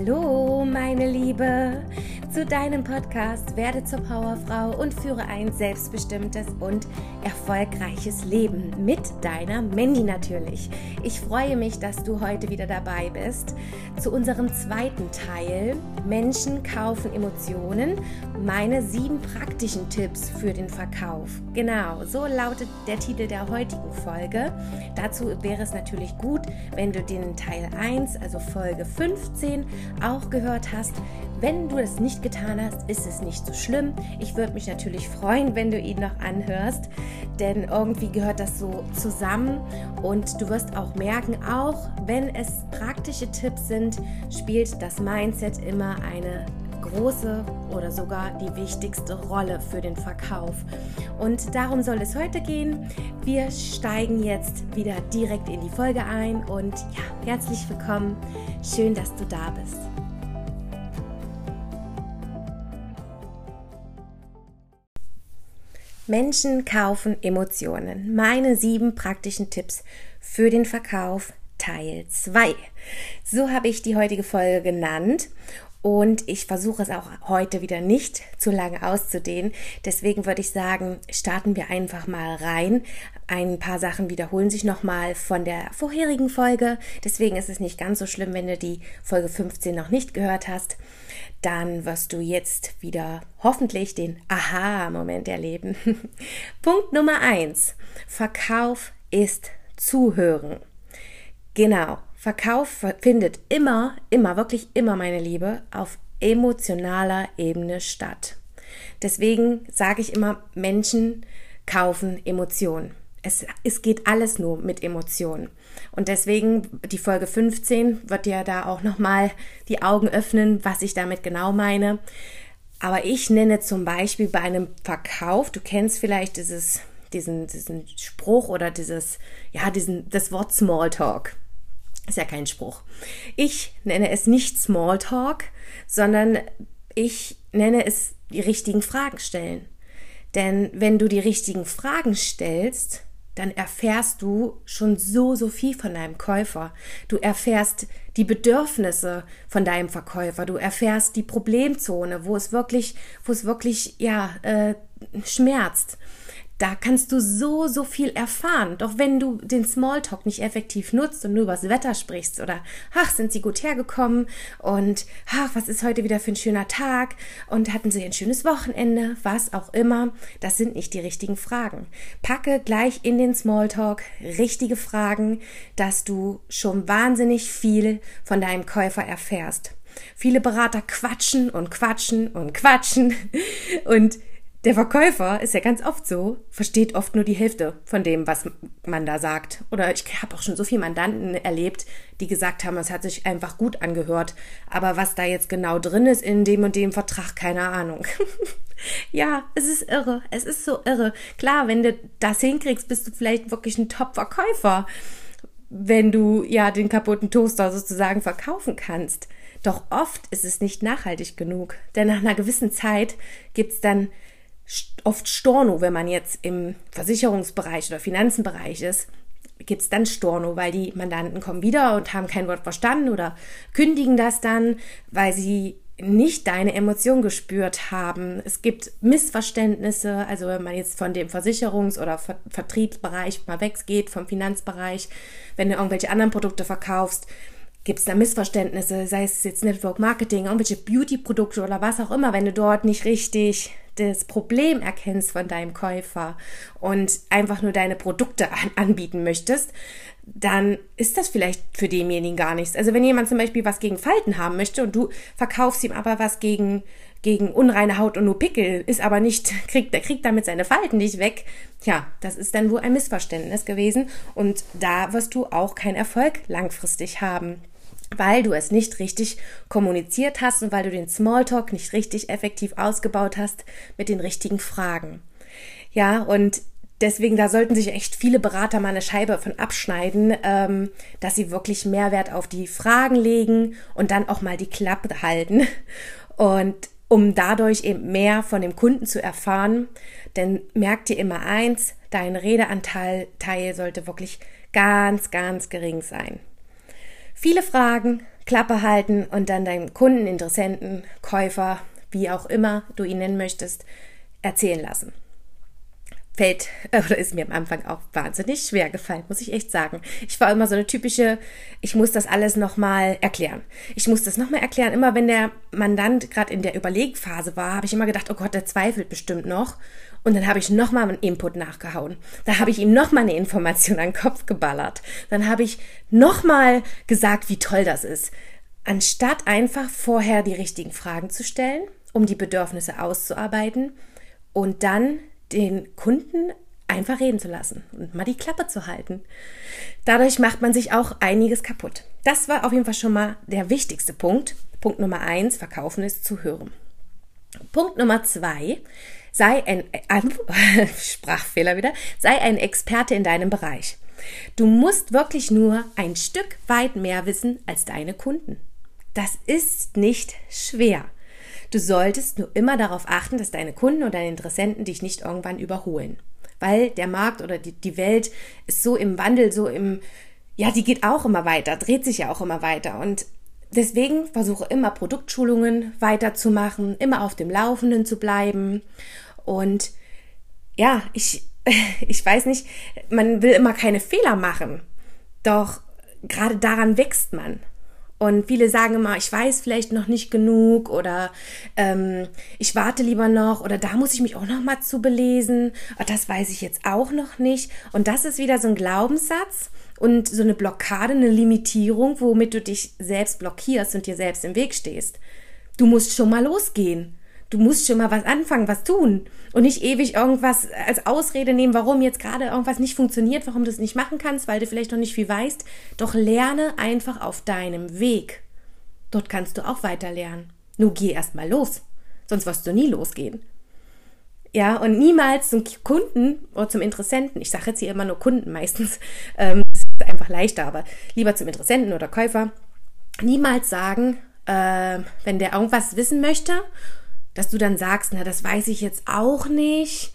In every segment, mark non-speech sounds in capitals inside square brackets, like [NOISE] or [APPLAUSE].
Hallo, meine Liebe, zu deinem Podcast Werde zur Powerfrau und führe ein selbstbestimmtes und erfolgreiches Leben mit deiner Mandy natürlich. Ich freue mich, dass du heute wieder dabei bist zu unserem zweiten Teil Menschen kaufen Emotionen, meine sieben praktischen Tipps für den Verkauf. Genau, so lautet der Titel der heutigen Folge. Dazu wäre es natürlich gut, wenn du den Teil 1, also Folge 15, auch gehört hast. Wenn du das nicht getan hast, ist es nicht so schlimm. Ich würde mich natürlich freuen, wenn du ihn noch anhörst, denn irgendwie gehört das so zusammen und du wirst auch merken, auch wenn es praktische Tipps sind, spielt das Mindset immer eine große oder sogar die wichtigste Rolle für den Verkauf. Und darum soll es heute gehen. Wir steigen jetzt wieder direkt in die Folge ein und ja, herzlich willkommen. Schön, dass du da bist. Menschen kaufen Emotionen. Meine sieben praktischen Tipps für den Verkauf Teil 2. So habe ich die heutige Folge genannt. Und ich versuche es auch heute wieder nicht zu lange auszudehnen. Deswegen würde ich sagen, starten wir einfach mal rein. Ein paar Sachen wiederholen sich nochmal von der vorherigen Folge. Deswegen ist es nicht ganz so schlimm, wenn du die Folge 15 noch nicht gehört hast. Dann wirst du jetzt wieder hoffentlich den Aha-Moment erleben. [LAUGHS] Punkt Nummer 1. Verkauf ist Zuhören. Genau. Verkauf findet immer, immer, wirklich immer, meine Liebe, auf emotionaler Ebene statt. Deswegen sage ich immer, Menschen kaufen Emotionen. Es, es geht alles nur mit Emotionen. Und deswegen, die Folge 15 wird dir da auch nochmal die Augen öffnen, was ich damit genau meine. Aber ich nenne zum Beispiel bei einem Verkauf, du kennst vielleicht dieses, diesen, diesen Spruch oder dieses, ja, diesen, das Wort Smalltalk. Ist ja kein Spruch. Ich nenne es nicht Smalltalk, sondern ich nenne es die richtigen Fragen stellen. Denn wenn du die richtigen Fragen stellst, dann erfährst du schon so, so viel von deinem Käufer. Du erfährst die Bedürfnisse von deinem Verkäufer. Du erfährst die Problemzone, wo es wirklich, wo es wirklich, ja, äh, schmerzt. Da kannst du so, so viel erfahren. Doch wenn du den Smalltalk nicht effektiv nutzt und nur über das Wetter sprichst oder, ach, sind sie gut hergekommen und, ach, was ist heute wieder für ein schöner Tag und hatten sie ein schönes Wochenende, was auch immer, das sind nicht die richtigen Fragen. Packe gleich in den Smalltalk richtige Fragen, dass du schon wahnsinnig viel von deinem Käufer erfährst. Viele Berater quatschen und quatschen und quatschen [LAUGHS] und der Verkäufer ist ja ganz oft so, versteht oft nur die Hälfte von dem, was man da sagt. Oder ich habe auch schon so viele Mandanten erlebt, die gesagt haben, es hat sich einfach gut angehört. Aber was da jetzt genau drin ist in dem und dem Vertrag, keine Ahnung. [LAUGHS] ja, es ist irre. Es ist so irre. Klar, wenn du das hinkriegst, bist du vielleicht wirklich ein Top-Verkäufer. Wenn du ja den kaputten Toaster sozusagen verkaufen kannst. Doch oft ist es nicht nachhaltig genug. Denn nach einer gewissen Zeit gibt's dann oft Storno, wenn man jetzt im Versicherungsbereich oder Finanzenbereich ist, gibt es dann Storno, weil die Mandanten kommen wieder und haben kein Wort verstanden oder kündigen das dann, weil sie nicht deine Emotion gespürt haben. Es gibt Missverständnisse, also wenn man jetzt von dem Versicherungs- oder Ver Vertriebsbereich mal weggeht, vom Finanzbereich, wenn du irgendwelche anderen Produkte verkaufst, gibt es da Missverständnisse, sei es jetzt Network Marketing, irgendwelche Beauty-Produkte oder was auch immer, wenn du dort nicht richtig das Problem erkennst von deinem Käufer und einfach nur deine Produkte an, anbieten möchtest, dann ist das vielleicht für denjenigen gar nichts. Also wenn jemand zum Beispiel was gegen Falten haben möchte und du verkaufst ihm aber was gegen gegen unreine Haut und nur Pickel, ist aber nicht, [LAUGHS] kriegt, der kriegt damit seine Falten nicht weg. Tja, das ist dann wohl ein Missverständnis gewesen und da wirst du auch keinen Erfolg langfristig haben weil du es nicht richtig kommuniziert hast und weil du den Smalltalk nicht richtig effektiv ausgebaut hast mit den richtigen Fragen. Ja, und deswegen, da sollten sich echt viele Berater mal eine Scheibe von abschneiden, ähm, dass sie wirklich Mehrwert auf die Fragen legen und dann auch mal die Klappe halten. Und um dadurch eben mehr von dem Kunden zu erfahren, denn merk dir immer eins, dein Redeanteil Teil sollte wirklich ganz, ganz gering sein. Viele Fragen, Klappe halten und dann deinem Kunden, Interessenten, Käufer, wie auch immer du ihn nennen möchtest, erzählen lassen fällt [LAUGHS] oder ist mir am Anfang auch wahnsinnig schwer gefallen, muss ich echt sagen. Ich war immer so eine typische, ich muss das alles nochmal erklären. Ich muss das nochmal erklären. Immer wenn der Mandant gerade in der Überlegphase war, habe ich immer gedacht, oh Gott, der zweifelt bestimmt noch. Und dann habe ich nochmal einen Input nachgehauen. Da habe ich ihm nochmal eine Information an den Kopf geballert. Dann habe ich nochmal gesagt, wie toll das ist. Anstatt einfach vorher die richtigen Fragen zu stellen, um die Bedürfnisse auszuarbeiten und dann den Kunden einfach reden zu lassen und mal die Klappe zu halten. Dadurch macht man sich auch einiges kaputt. Das war auf jeden Fall schon mal der wichtigste Punkt. Punkt Nummer eins, verkaufen ist zu hören. Punkt Nummer zwei, sei ein, [LAUGHS] Sprachfehler wieder, sei ein Experte in deinem Bereich. Du musst wirklich nur ein Stück weit mehr wissen als deine Kunden. Das ist nicht schwer. Du solltest nur immer darauf achten, dass deine Kunden oder deine Interessenten dich nicht irgendwann überholen. Weil der Markt oder die, die Welt ist so im Wandel, so im, ja, die geht auch immer weiter, dreht sich ja auch immer weiter. Und deswegen versuche immer Produktschulungen weiterzumachen, immer auf dem Laufenden zu bleiben. Und ja, ich, [LAUGHS] ich weiß nicht, man will immer keine Fehler machen. Doch gerade daran wächst man. Und viele sagen immer, ich weiß vielleicht noch nicht genug oder ähm, ich warte lieber noch oder da muss ich mich auch noch mal zu belesen. Aber das weiß ich jetzt auch noch nicht. Und das ist wieder so ein Glaubenssatz und so eine Blockade, eine Limitierung, womit du dich selbst blockierst und dir selbst im Weg stehst. Du musst schon mal losgehen. Du musst schon mal was anfangen, was tun und nicht ewig irgendwas als Ausrede nehmen, warum jetzt gerade irgendwas nicht funktioniert, warum du es nicht machen kannst, weil du vielleicht noch nicht viel weißt. Doch lerne einfach auf deinem Weg. Dort kannst du auch weiter lernen. Nur geh erst mal los, sonst wirst du nie losgehen. Ja, und niemals zum Kunden oder zum Interessenten, ich sage jetzt hier immer nur Kunden meistens, [LAUGHS] ähm, ist einfach leichter, aber lieber zum Interessenten oder Käufer, niemals sagen, äh, wenn der irgendwas wissen möchte dass du dann sagst, na, das weiß ich jetzt auch nicht.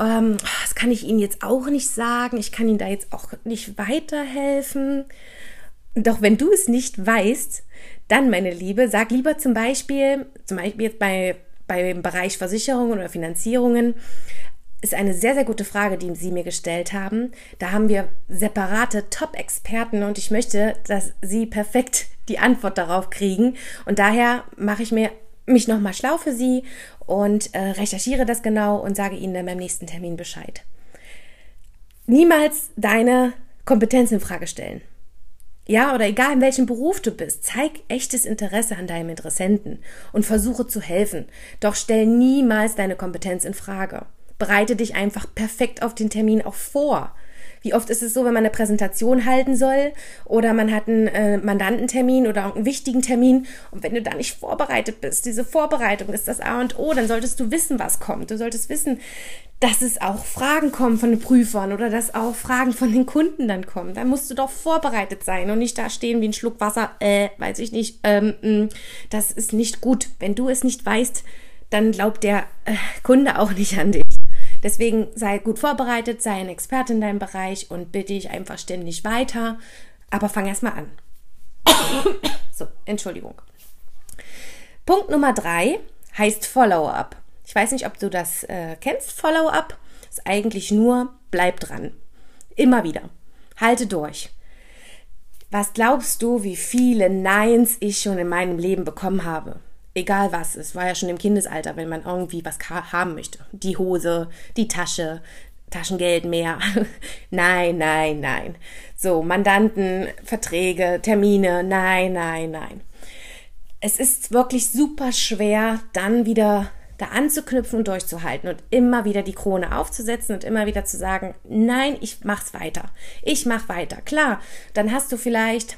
Ähm, das kann ich Ihnen jetzt auch nicht sagen. Ich kann Ihnen da jetzt auch nicht weiterhelfen. Doch wenn du es nicht weißt, dann, meine Liebe, sag lieber zum Beispiel, zum Beispiel jetzt bei, beim Bereich Versicherungen oder Finanzierungen, ist eine sehr, sehr gute Frage, die Sie mir gestellt haben. Da haben wir separate Top-Experten und ich möchte, dass Sie perfekt die Antwort darauf kriegen. Und daher mache ich mir mich nochmal schlau für Sie und äh, recherchiere das genau und sage Ihnen dann beim nächsten Termin Bescheid. Niemals deine Kompetenz in Frage stellen. Ja, oder egal in welchem Beruf du bist, zeig echtes Interesse an deinem Interessenten und versuche zu helfen. Doch stell niemals deine Kompetenz in Frage. Bereite dich einfach perfekt auf den Termin auch vor. Wie oft ist es so, wenn man eine Präsentation halten soll oder man hat einen äh, Mandantentermin oder einen wichtigen Termin und wenn du da nicht vorbereitet bist, diese Vorbereitung ist das A und O, dann solltest du wissen, was kommt. Du solltest wissen, dass es auch Fragen kommen von den Prüfern oder dass auch Fragen von den Kunden dann kommen. Dann musst du doch vorbereitet sein und nicht da stehen wie ein Schluck Wasser, äh, weiß ich nicht. Ähm, mm, das ist nicht gut. Wenn du es nicht weißt, dann glaubt der äh, Kunde auch nicht an dich. Deswegen sei gut vorbereitet, sei ein Experte in deinem Bereich und bitte dich einfach ständig weiter. Aber fang erst mal an. [COUGHS] so, Entschuldigung. Punkt Nummer drei heißt Follow-up. Ich weiß nicht, ob du das äh, kennst. Follow-up ist eigentlich nur bleib dran. Immer wieder. Halte durch. Was glaubst du, wie viele Neins ich schon in meinem Leben bekommen habe? Egal was, es war ja schon im Kindesalter, wenn man irgendwie was haben möchte. Die Hose, die Tasche, Taschengeld mehr. [LAUGHS] nein, nein, nein. So, Mandanten, Verträge, Termine, nein, nein, nein. Es ist wirklich super schwer, dann wieder da anzuknüpfen und durchzuhalten und immer wieder die Krone aufzusetzen und immer wieder zu sagen, nein, ich mach's weiter. Ich mach weiter. Klar, dann hast du vielleicht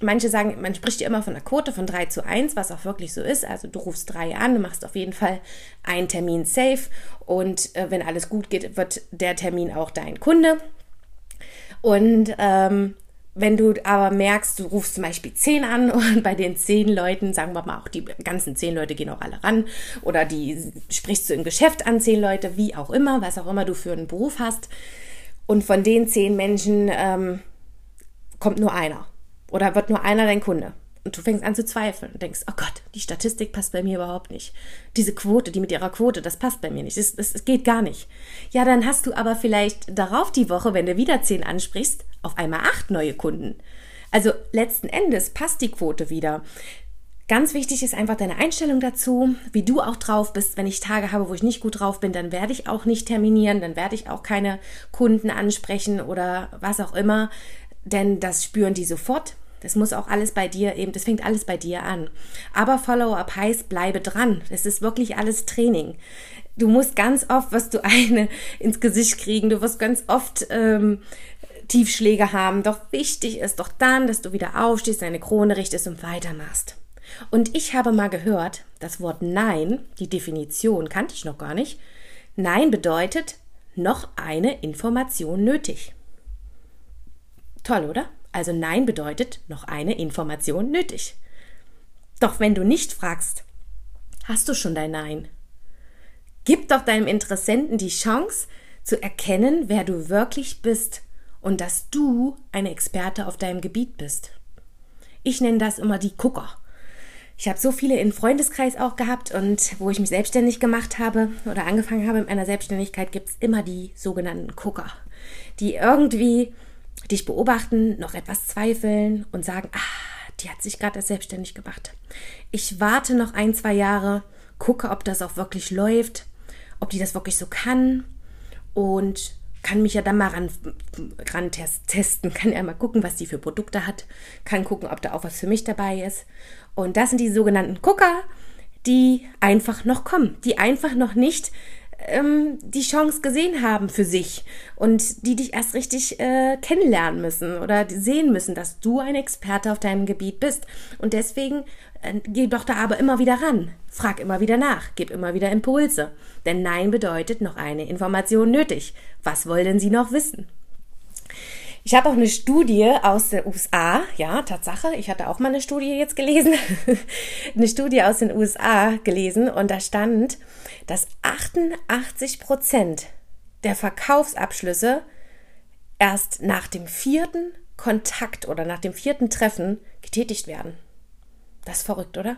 Manche sagen, man spricht ja immer von einer Quote von 3 zu 1, was auch wirklich so ist. Also du rufst drei an, du machst auf jeden Fall einen Termin safe und äh, wenn alles gut geht, wird der Termin auch dein Kunde. Und ähm, wenn du aber merkst, du rufst zum Beispiel 10 an [LAUGHS] und bei den 10 Leuten, sagen wir mal auch die ganzen 10 Leute gehen auch alle ran oder die sprichst du im Geschäft an 10 Leute, wie auch immer, was auch immer du für einen Beruf hast. Und von den 10 Menschen ähm, kommt nur einer oder wird nur einer dein Kunde? Und du fängst an zu zweifeln und denkst, oh Gott, die Statistik passt bei mir überhaupt nicht. Diese Quote, die mit ihrer Quote, das passt bei mir nicht. Das, das, das geht gar nicht. Ja, dann hast du aber vielleicht darauf die Woche, wenn du wieder zehn ansprichst, auf einmal acht neue Kunden. Also letzten Endes passt die Quote wieder. Ganz wichtig ist einfach deine Einstellung dazu, wie du auch drauf bist. Wenn ich Tage habe, wo ich nicht gut drauf bin, dann werde ich auch nicht terminieren, dann werde ich auch keine Kunden ansprechen oder was auch immer, denn das spüren die sofort. Das muss auch alles bei dir eben, das fängt alles bei dir an. Aber Follow-up heißt, bleibe dran. Das ist wirklich alles Training. Du musst ganz oft, was du [LAUGHS] eine ins Gesicht kriegen, du wirst ganz oft ähm, Tiefschläge haben. Doch wichtig ist doch dann, dass du wieder aufstehst, deine Krone richtest und weitermachst. Und ich habe mal gehört, das Wort Nein, die Definition kannte ich noch gar nicht. Nein bedeutet noch eine Information nötig. Toll, oder? Also Nein bedeutet noch eine Information nötig. Doch wenn du nicht fragst, hast du schon dein Nein. Gib doch deinem Interessenten die Chance zu erkennen, wer du wirklich bist und dass du eine Experte auf deinem Gebiet bist. Ich nenne das immer die Gucker. Ich habe so viele im Freundeskreis auch gehabt und wo ich mich selbstständig gemacht habe oder angefangen habe in meiner Selbstständigkeit, gibt es immer die sogenannten Gucker, die irgendwie dich beobachten, noch etwas zweifeln und sagen, ah, die hat sich gerade selbstständig gemacht. Ich warte noch ein, zwei Jahre, gucke, ob das auch wirklich läuft, ob die das wirklich so kann und kann mich ja dann mal ran, ran testen, kann ja mal gucken, was die für Produkte hat, kann gucken, ob da auch was für mich dabei ist. Und das sind die sogenannten Gucker, die einfach noch kommen, die einfach noch nicht ähm, die Chance gesehen haben für sich und die dich erst richtig äh, kennenlernen müssen oder sehen müssen, dass du ein Experte auf deinem Gebiet bist. Und deswegen äh, geh doch da aber immer wieder ran, frag immer wieder nach, gib immer wieder Impulse. Denn Nein bedeutet noch eine Information nötig. Was wollen sie noch wissen? Ich habe auch eine Studie aus den USA, ja, Tatsache, ich hatte auch mal eine Studie jetzt gelesen, [LAUGHS] eine Studie aus den USA gelesen und da stand, dass 88 Prozent der Verkaufsabschlüsse erst nach dem vierten Kontakt oder nach dem vierten Treffen getätigt werden. Das ist verrückt, oder?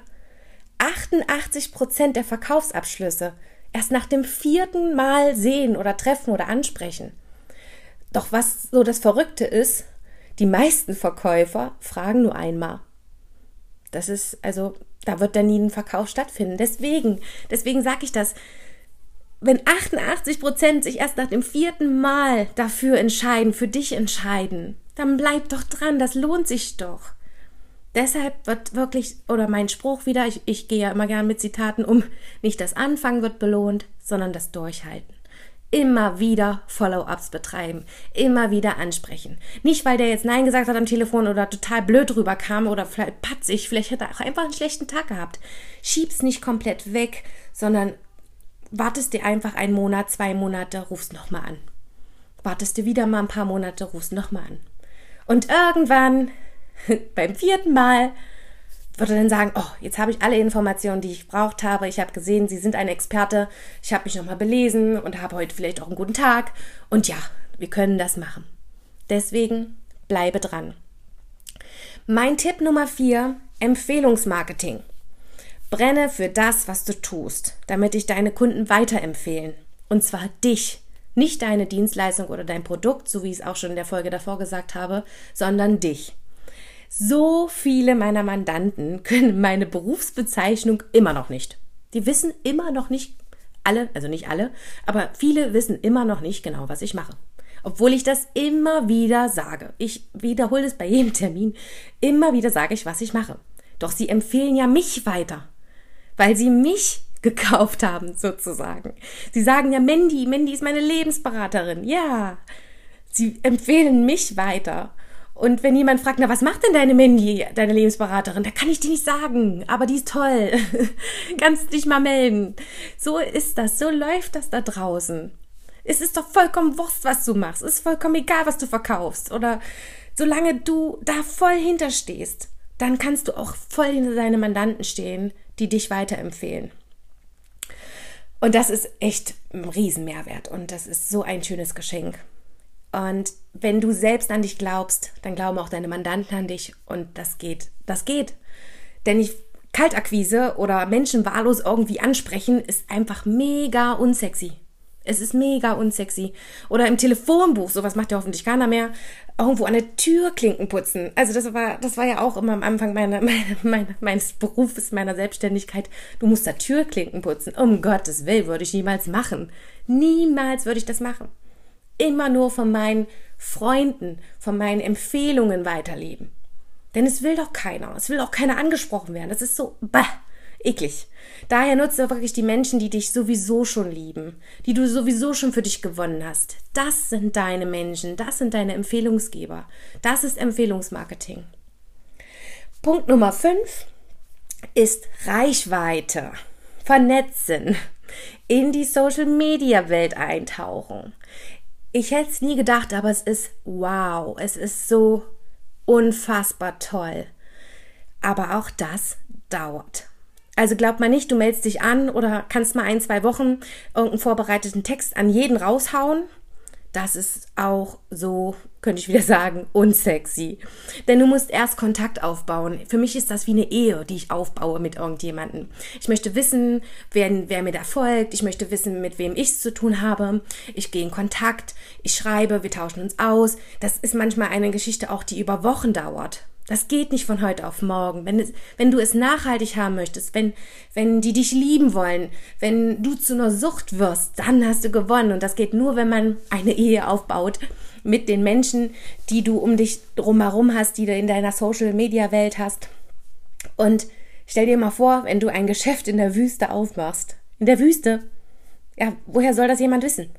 88 Prozent der Verkaufsabschlüsse erst nach dem vierten Mal sehen oder treffen oder ansprechen. Doch was so das Verrückte ist, die meisten Verkäufer fragen nur einmal. Das ist, also, da wird dann nie ein Verkauf stattfinden. Deswegen, deswegen sage ich das. Wenn 88 Prozent sich erst nach dem vierten Mal dafür entscheiden, für dich entscheiden, dann bleib doch dran, das lohnt sich doch. Deshalb wird wirklich, oder mein Spruch wieder, ich, ich gehe ja immer gern mit Zitaten um, nicht das Anfangen wird belohnt, sondern das Durchhalten immer wieder Follow-ups betreiben, immer wieder ansprechen. Nicht, weil der jetzt Nein gesagt hat am Telefon oder total blöd rüberkam oder vielleicht patzig, vielleicht hat er auch einfach einen schlechten Tag gehabt. Schieb's nicht komplett weg, sondern wartest dir einfach einen Monat, zwei Monate, rufst nochmal an. Wartest dir wieder mal ein paar Monate, rufst nochmal an. Und irgendwann, [LAUGHS] beim vierten Mal, würde dann sagen, oh, jetzt habe ich alle Informationen, die ich braucht habe. Ich habe gesehen, Sie sind ein Experte. Ich habe mich nochmal belesen und habe heute vielleicht auch einen guten Tag. Und ja, wir können das machen. Deswegen bleibe dran. Mein Tipp Nummer vier, Empfehlungsmarketing. Brenne für das, was du tust, damit dich deine Kunden weiterempfehlen. Und zwar dich. Nicht deine Dienstleistung oder dein Produkt, so wie ich es auch schon in der Folge davor gesagt habe, sondern dich. So viele meiner Mandanten können meine Berufsbezeichnung immer noch nicht. Die wissen immer noch nicht alle, also nicht alle, aber viele wissen immer noch nicht genau, was ich mache. Obwohl ich das immer wieder sage. Ich wiederhole es bei jedem Termin. Immer wieder sage ich, was ich mache. Doch sie empfehlen ja mich weiter, weil sie mich [LAUGHS] gekauft haben, sozusagen. Sie sagen ja, Mandy, Mandy ist meine Lebensberaterin. Ja, sie empfehlen mich weiter. Und wenn jemand fragt, na, was macht denn deine Mandy, deine Lebensberaterin? Da kann ich dir nicht sagen, aber die ist toll. [LAUGHS] Kannst dich mal melden. So ist das, so läuft das da draußen. Es ist doch vollkommen Wurst, was du machst. Es ist vollkommen egal, was du verkaufst. Oder solange du da voll hinterstehst, dann kannst du auch voll hinter deine Mandanten stehen, die dich weiterempfehlen. Und das ist echt ein Riesenmehrwert und das ist so ein schönes Geschenk. Und wenn du selbst an dich glaubst, dann glauben auch deine Mandanten an dich und das geht. Das geht. Denn ich Kaltakquise oder Menschen wahllos irgendwie ansprechen ist einfach mega unsexy. Es ist mega unsexy. Oder im Telefonbuch, sowas macht ja hoffentlich keiner mehr, irgendwo an der Türklinken putzen. Also das war, das war ja auch immer am Anfang meiner, [LAUGHS] meiner, meiner, meines Berufes, meiner Selbstständigkeit. Du musst da Türklinken putzen. Um Gottes Willen würde ich niemals machen. Niemals würde ich das machen. Immer nur von meinen Freunden, von meinen Empfehlungen weiterleben. Denn es will doch keiner. Es will auch keiner angesprochen werden. Das ist so, bah eklig. Daher nutze wirklich die Menschen, die dich sowieso schon lieben, die du sowieso schon für dich gewonnen hast. Das sind deine Menschen, das sind deine Empfehlungsgeber. Das ist Empfehlungsmarketing. Punkt Nummer 5 ist Reichweite. Vernetzen. In die Social Media Welt eintauchen. Ich hätte es nie gedacht, aber es ist wow. Es ist so unfassbar toll. Aber auch das dauert. Also glaubt man nicht, du meldest dich an oder kannst mal ein, zwei Wochen irgendeinen vorbereiteten Text an jeden raushauen. Das ist auch so, könnte ich wieder sagen, unsexy. Denn du musst erst Kontakt aufbauen. Für mich ist das wie eine Ehe, die ich aufbaue mit irgendjemandem. Ich möchte wissen, wer, wer mir da folgt. Ich möchte wissen, mit wem ich es zu tun habe. Ich gehe in Kontakt. Ich schreibe, wir tauschen uns aus. Das ist manchmal eine Geschichte auch, die über Wochen dauert. Das geht nicht von heute auf morgen. Wenn, es, wenn du es nachhaltig haben möchtest, wenn, wenn die dich lieben wollen, wenn du zu einer Sucht wirst, dann hast du gewonnen. Und das geht nur, wenn man eine Ehe aufbaut mit den Menschen, die du um dich drumherum hast, die du in deiner Social-Media-Welt hast. Und stell dir mal vor, wenn du ein Geschäft in der Wüste aufmachst. In der Wüste. Ja, woher soll das jemand wissen?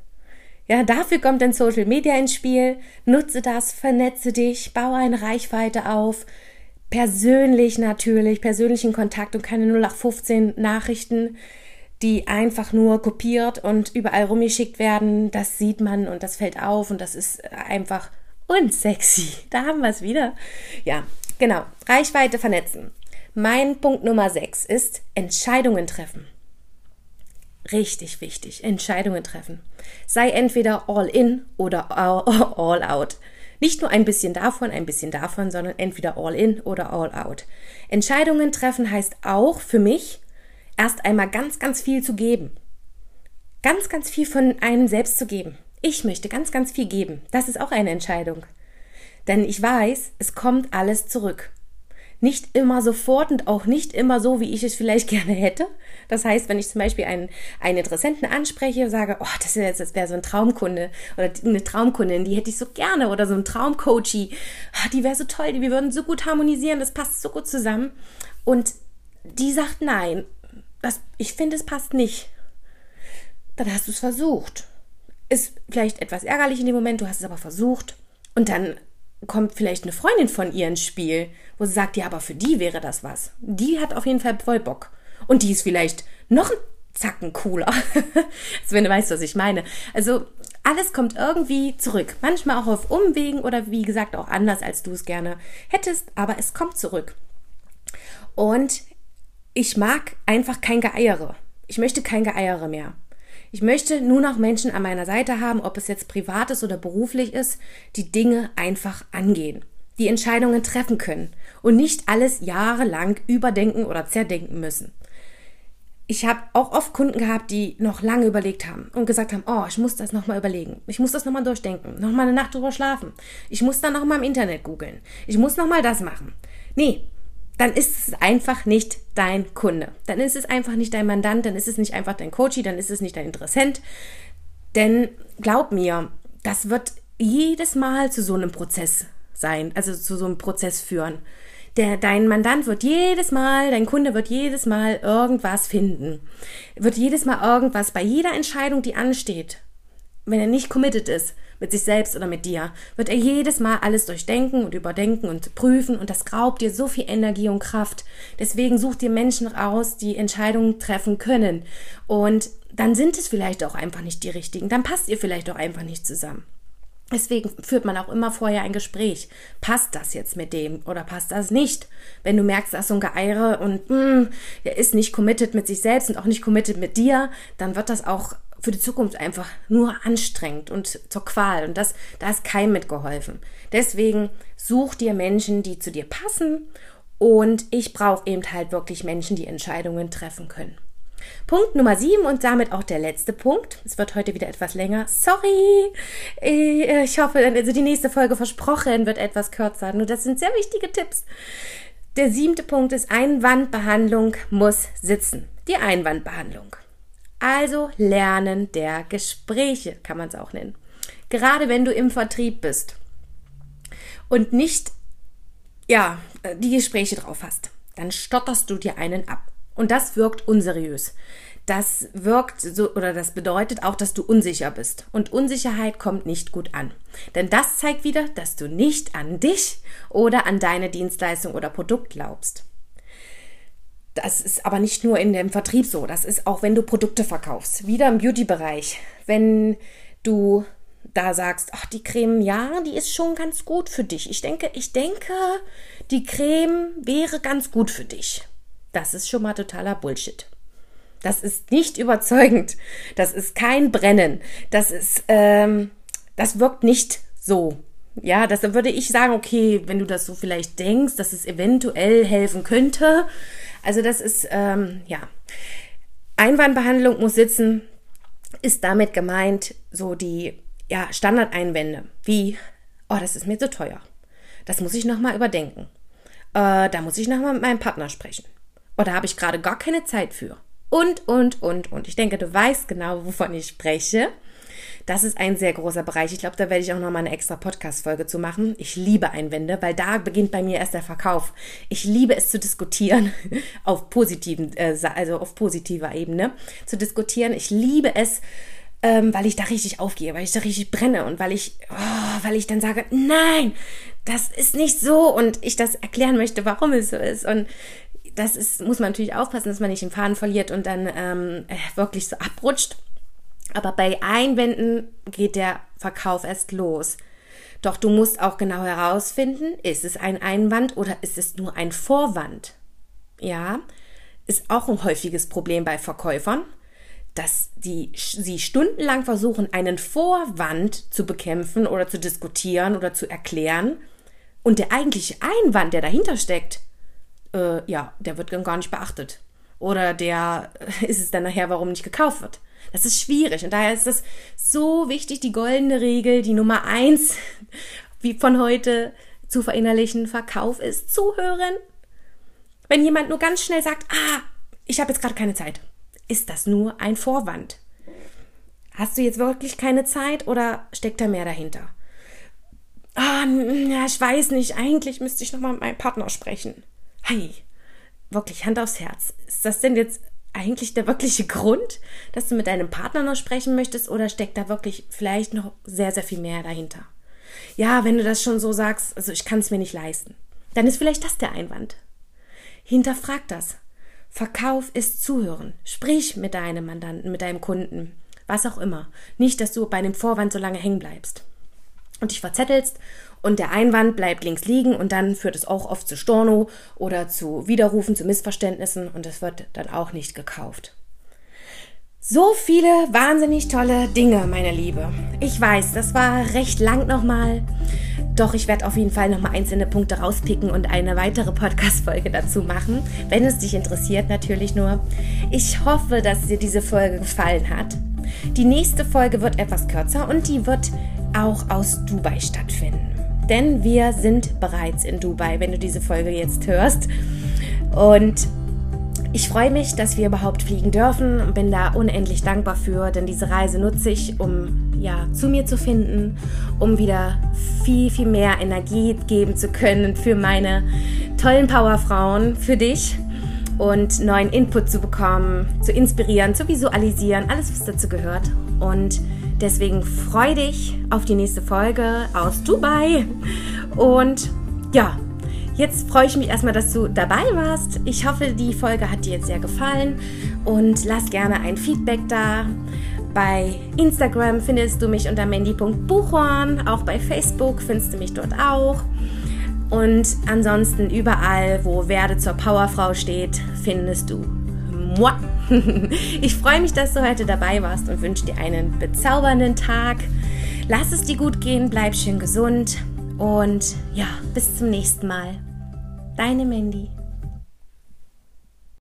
Ja, dafür kommt dann Social Media ins Spiel. Nutze das, vernetze dich, baue eine Reichweite auf. Persönlich natürlich, persönlichen Kontakt und keine 0815 Nachrichten, die einfach nur kopiert und überall rumgeschickt werden. Das sieht man und das fällt auf und das ist einfach unsexy. [LAUGHS] Da haben wir es wieder. Ja, genau. Reichweite vernetzen. Mein Punkt Nummer 6 ist Entscheidungen treffen richtig wichtig. Entscheidungen treffen. Sei entweder all in oder [LAUGHS] all out. Nicht nur ein bisschen davon, ein bisschen davon, sondern entweder all in oder all out. Entscheidungen treffen heißt auch für mich, erst einmal ganz, ganz viel zu geben. Ganz, ganz viel von einem selbst zu geben. Ich möchte ganz, ganz viel geben. Das ist auch eine Entscheidung. Denn ich weiß, es kommt alles zurück nicht immer sofort und auch nicht immer so, wie ich es vielleicht [LAUGHS] gerne hätte. Das heißt, wenn ich zum Beispiel einen, einen Interessenten anspreche, sage, oh, das, das wäre so ein Traumkunde oder eine Traumkundin, die hätte ich so gerne oder so ein Traumcoachie, oh, die wäre so toll, wir würden so gut harmonisieren, das passt so gut zusammen. Und die sagt nein, das, ich finde, es passt nicht. Dann hast du es versucht. Ist vielleicht etwas ärgerlich in dem Moment, du hast es aber versucht. Und dann kommt vielleicht eine Freundin von ihr ins Spiel, wo sie sagt, ja, aber für die wäre das was. Die hat auf jeden Fall voll Bock. Und die ist vielleicht noch ein Zacken cooler. [LAUGHS] also wenn du weißt, was ich meine. Also alles kommt irgendwie zurück. Manchmal auch auf Umwegen oder wie gesagt auch anders, als du es gerne hättest, aber es kommt zurück. Und ich mag einfach kein Geeiere. Ich möchte kein Geeiere mehr. Ich möchte nur noch Menschen an meiner Seite haben, ob es jetzt privat ist oder beruflich ist, die Dinge einfach angehen, die Entscheidungen treffen können und nicht alles jahrelang überdenken oder zerdenken müssen. Ich habe auch oft Kunden gehabt, die noch lange überlegt haben und gesagt haben, oh, ich muss das nochmal überlegen. Ich muss das nochmal durchdenken, nochmal eine Nacht drüber schlafen. Ich muss dann nochmal im Internet googeln. Ich muss nochmal das machen. Nee, dann ist es einfach nicht dein Kunde. Dann ist es einfach nicht dein Mandant, dann ist es nicht einfach dein Coachie, dann ist es nicht dein Interessent. Denn glaub mir, das wird jedes Mal zu so einem Prozess sein, also zu so einem Prozess führen. Der, dein Mandant wird jedes Mal, dein Kunde wird jedes Mal irgendwas finden. Wird jedes Mal irgendwas bei jeder Entscheidung, die ansteht, wenn er nicht committed ist, mit sich selbst oder mit dir, wird er jedes Mal alles durchdenken und überdenken und prüfen und das raubt dir so viel Energie und Kraft. Deswegen such dir Menschen raus, die Entscheidungen treffen können. Und dann sind es vielleicht auch einfach nicht die richtigen. Dann passt ihr vielleicht auch einfach nicht zusammen. Deswegen führt man auch immer vorher ein Gespräch. Passt das jetzt mit dem oder passt das nicht? Wenn du merkst, dass so ein Geeire und mh, hm, er ist nicht committed mit sich selbst und auch nicht committed mit dir, dann wird das auch für die Zukunft einfach nur anstrengend und zur Qual. Und das, da ist keinem mitgeholfen. Deswegen such dir Menschen, die zu dir passen. Und ich brauche eben halt wirklich Menschen, die Entscheidungen treffen können. Punkt Nummer 7 und damit auch der letzte Punkt. Es wird heute wieder etwas länger. Sorry. Äh, ich hoffe, also die nächste Folge versprochen wird etwas kürzer. Nur das sind sehr wichtige Tipps. Der siebte Punkt ist, Einwandbehandlung muss sitzen. Die Einwandbehandlung. Also Lernen der Gespräche kann man es auch nennen. Gerade wenn du im Vertrieb bist und nicht ja, die Gespräche drauf hast, dann stotterst du dir einen ab. Und das wirkt unseriös. Das wirkt so oder das bedeutet auch, dass du unsicher bist. Und Unsicherheit kommt nicht gut an. Denn das zeigt wieder, dass du nicht an dich oder an deine Dienstleistung oder Produkt glaubst. Das ist aber nicht nur in dem Vertrieb so, das ist auch, wenn du Produkte verkaufst. Wieder im Beauty-Bereich. Wenn du da sagst, ach, die Creme, ja, die ist schon ganz gut für dich. Ich denke, ich denke, die Creme wäre ganz gut für dich. Das ist schon mal totaler Bullshit. Das ist nicht [LAUGHS] überzeugend. Das ist kein Brennen. Das ist, ähm, das wirkt nicht so. Ja, das würde ich sagen, okay, wenn du das so vielleicht denkst, dass es eventuell helfen könnte. Also das ist, ähm, ja. Einwandbehandlung muss sitzen, ist damit gemeint, so die ja, Standardeinwände, wie, oh, das ist mir zu teuer. Das muss ich nochmal überdenken. Äh, da muss ich nochmal mit meinem Partner sprechen. Oder habe ich gerade gar keine Zeit für? Und, und, und, und. Ich denke, du weißt genau, wovon ich spreche. Das ist ein sehr großer Bereich. Ich glaube, da werde ich auch noch mal eine extra Podcast-Folge zu machen. Ich liebe Einwände, weil da beginnt bei mir erst der Verkauf. Ich liebe es zu diskutieren [LAUGHS] auf positiven, äh, also auf positiver Ebene zu diskutieren. Ich liebe es, ähm, weil ich da richtig aufgehe, weil ich da richtig brenne und weil ich, oh, weil ich dann sage, nein, das ist nicht so und ich das erklären möchte, warum es so ist und das ist, muss man natürlich aufpassen, dass man nicht den Faden verliert und dann ähm, äh, wirklich so abrutscht. Aber bei Einwänden geht der Verkauf erst los. Doch du musst auch genau herausfinden, ist es ein Einwand oder ist es nur ein Vorwand? Ja, ist auch ein häufiges Problem bei Verkäufern, dass die, sie stundenlang versuchen, einen Vorwand zu bekämpfen oder zu diskutieren oder zu erklären und der eigentliche Einwand, der dahinter steckt, äh, ja, der wird gar nicht beachtet. Oder der [LAUGHS] ist es dann nachher, warum nicht gekauft wird. Das ist schwierig und daher ist es so wichtig, die goldene Regel, die Nummer eins, wie von heute zu verinnerlichen, Verkauf ist zuhören. Wenn jemand nur ganz schnell sagt, ah, ich habe jetzt gerade keine Zeit, ist das nur ein Vorwand. Hast du jetzt wirklich keine Zeit oder steckt da mehr dahinter? Ah, ja, ich weiß nicht, eigentlich müsste ich nochmal mit meinem Partner sprechen hey, wirklich Hand aufs Herz. Ist das denn jetzt eigentlich der wirkliche Grund, dass du mit deinem Partner noch sprechen möchtest oder steckt da wirklich vielleicht noch sehr, sehr viel mehr dahinter? Ja, wenn du das schon so sagst, also ich kann es mir nicht leisten, dann ist vielleicht das der Einwand. Hinterfrag das. Verkauf ist Zuhören. Sprich mit deinem Mandanten, mit deinem Kunden, was auch immer. Nicht, dass du bei einem Vorwand so lange hängen bleibst und dich verzettelst und der Einwand bleibt links liegen und dann führt es auch oft zu Storno oder zu Widerrufen, zu Missverständnissen und es wird dann auch nicht gekauft. So viele wahnsinnig tolle Dinge, meine Liebe. Ich weiß, das war recht lang nochmal. Doch ich werde auf jeden Fall nochmal einzelne Punkte rauspicken und eine weitere Podcast-Folge dazu machen, wenn es dich interessiert natürlich nur. Ich hoffe, dass dir diese Folge gefallen hat. Die nächste Folge wird etwas kürzer und die wird auch aus Dubai stattfinden. Denn wir sind bereits in Dubai, wenn du diese Folge jetzt hörst. Und ich freue mich, dass wir überhaupt fliegen dürfen und bin da unendlich dankbar für, denn diese Reise nutze ich, um ja, zu mir zu finden, um wieder viel, viel mehr Energie geben zu können für meine tollen Powerfrauen, für dich und neuen Input zu bekommen, zu inspirieren, zu visualisieren, alles, was dazu gehört. Und Deswegen freu dich auf die nächste Folge aus Dubai. Und ja, jetzt freue ich mich erstmal, dass du dabei warst. Ich hoffe, die Folge hat dir jetzt sehr gefallen und lass gerne ein Feedback da. Bei Instagram findest du mich unter mandy.buchhorn. Auch bei Facebook findest du mich dort auch. Und ansonsten überall, wo Werde zur Powerfrau steht, findest du Mua. [LAUGHS] Ich freue mich, dass du heute dabei warst und wünsche dir einen bezaubernden Tag. Lass es dir gut gehen, bleib schön gesund und ja, bis zum nächsten Mal. Deine Mandy.